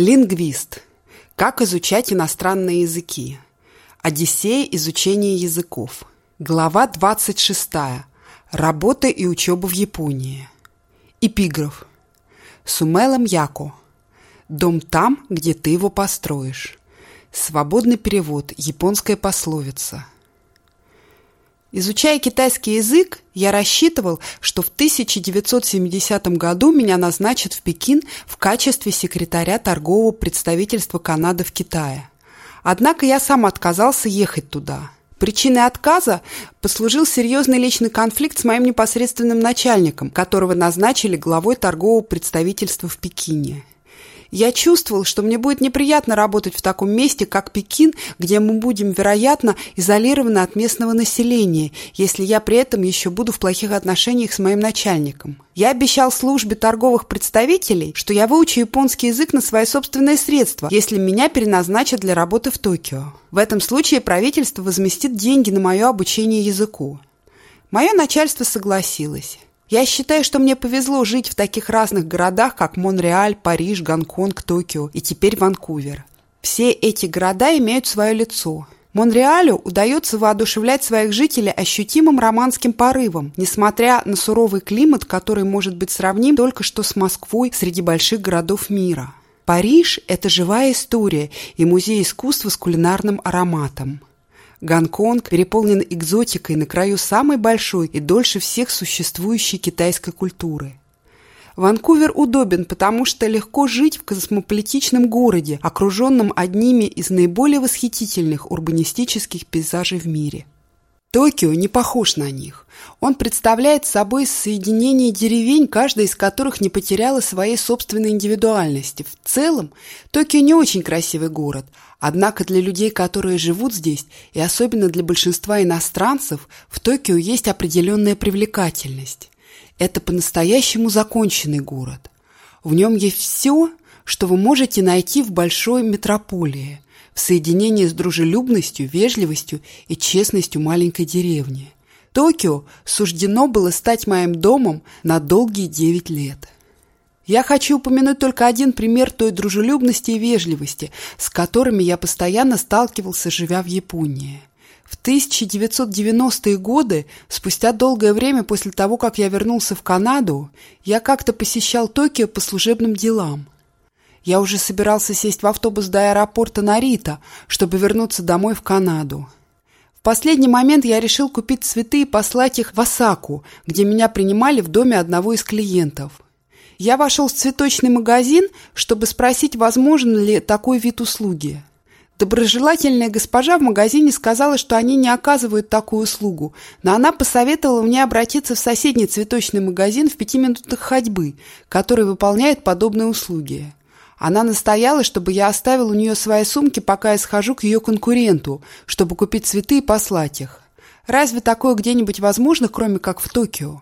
Лингвист. Как изучать иностранные языки. Одиссея изучения языков. Глава 26. Работа и учеба в Японии. Эпиграф. Сумелом Яко. Дом там, где ты его построишь. Свободный перевод. Японская пословица. Изучая китайский язык, я рассчитывал, что в 1970 году меня назначат в Пекин в качестве секретаря торгового представительства Канады в Китае. Однако я сам отказался ехать туда. Причиной отказа послужил серьезный личный конфликт с моим непосредственным начальником, которого назначили главой торгового представительства в Пекине. Я чувствовал, что мне будет неприятно работать в таком месте, как Пекин, где мы будем, вероятно, изолированы от местного населения, если я при этом еще буду в плохих отношениях с моим начальником. Я обещал службе торговых представителей, что я выучу японский язык на свои собственные средства, если меня переназначат для работы в Токио. В этом случае правительство возместит деньги на мое обучение языку. Мое начальство согласилось. Я считаю, что мне повезло жить в таких разных городах, как Монреаль, Париж, Гонконг, Токио и теперь Ванкувер. Все эти города имеют свое лицо. Монреалю удается воодушевлять своих жителей ощутимым романским порывом, несмотря на суровый климат, который может быть сравним только что с Москвой среди больших городов мира. Париж – это живая история и музей искусства с кулинарным ароматом. Гонконг переполнен экзотикой на краю самой большой и дольше всех существующей китайской культуры. Ванкувер удобен, потому что легко жить в космополитичном городе, окруженном одними из наиболее восхитительных урбанистических пейзажей в мире. Токио не похож на них. Он представляет собой соединение деревень, каждая из которых не потеряла своей собственной индивидуальности. В целом, Токио не очень красивый город, однако для людей, которые живут здесь, и особенно для большинства иностранцев, в Токио есть определенная привлекательность. Это по-настоящему законченный город. В нем есть все, что вы можете найти в большой метрополии – в соединении с дружелюбностью, вежливостью и честностью маленькой деревни. Токио суждено было стать моим домом на долгие девять лет. Я хочу упомянуть только один пример той дружелюбности и вежливости, с которыми я постоянно сталкивался, живя в Японии. В 1990-е годы, спустя долгое время после того, как я вернулся в Канаду, я как-то посещал Токио по служебным делам. Я уже собирался сесть в автобус до аэропорта Нарита, чтобы вернуться домой в Канаду. В последний момент я решил купить цветы и послать их в Осаку, где меня принимали в доме одного из клиентов. Я вошел в цветочный магазин, чтобы спросить, возможен ли такой вид услуги. Доброжелательная госпожа в магазине сказала, что они не оказывают такую услугу, но она посоветовала мне обратиться в соседний цветочный магазин в пяти минутах ходьбы, который выполняет подобные услуги. Она настояла, чтобы я оставил у нее свои сумки, пока я схожу к ее конкуренту, чтобы купить цветы и послать их. Разве такое где-нибудь возможно, кроме как в Токио?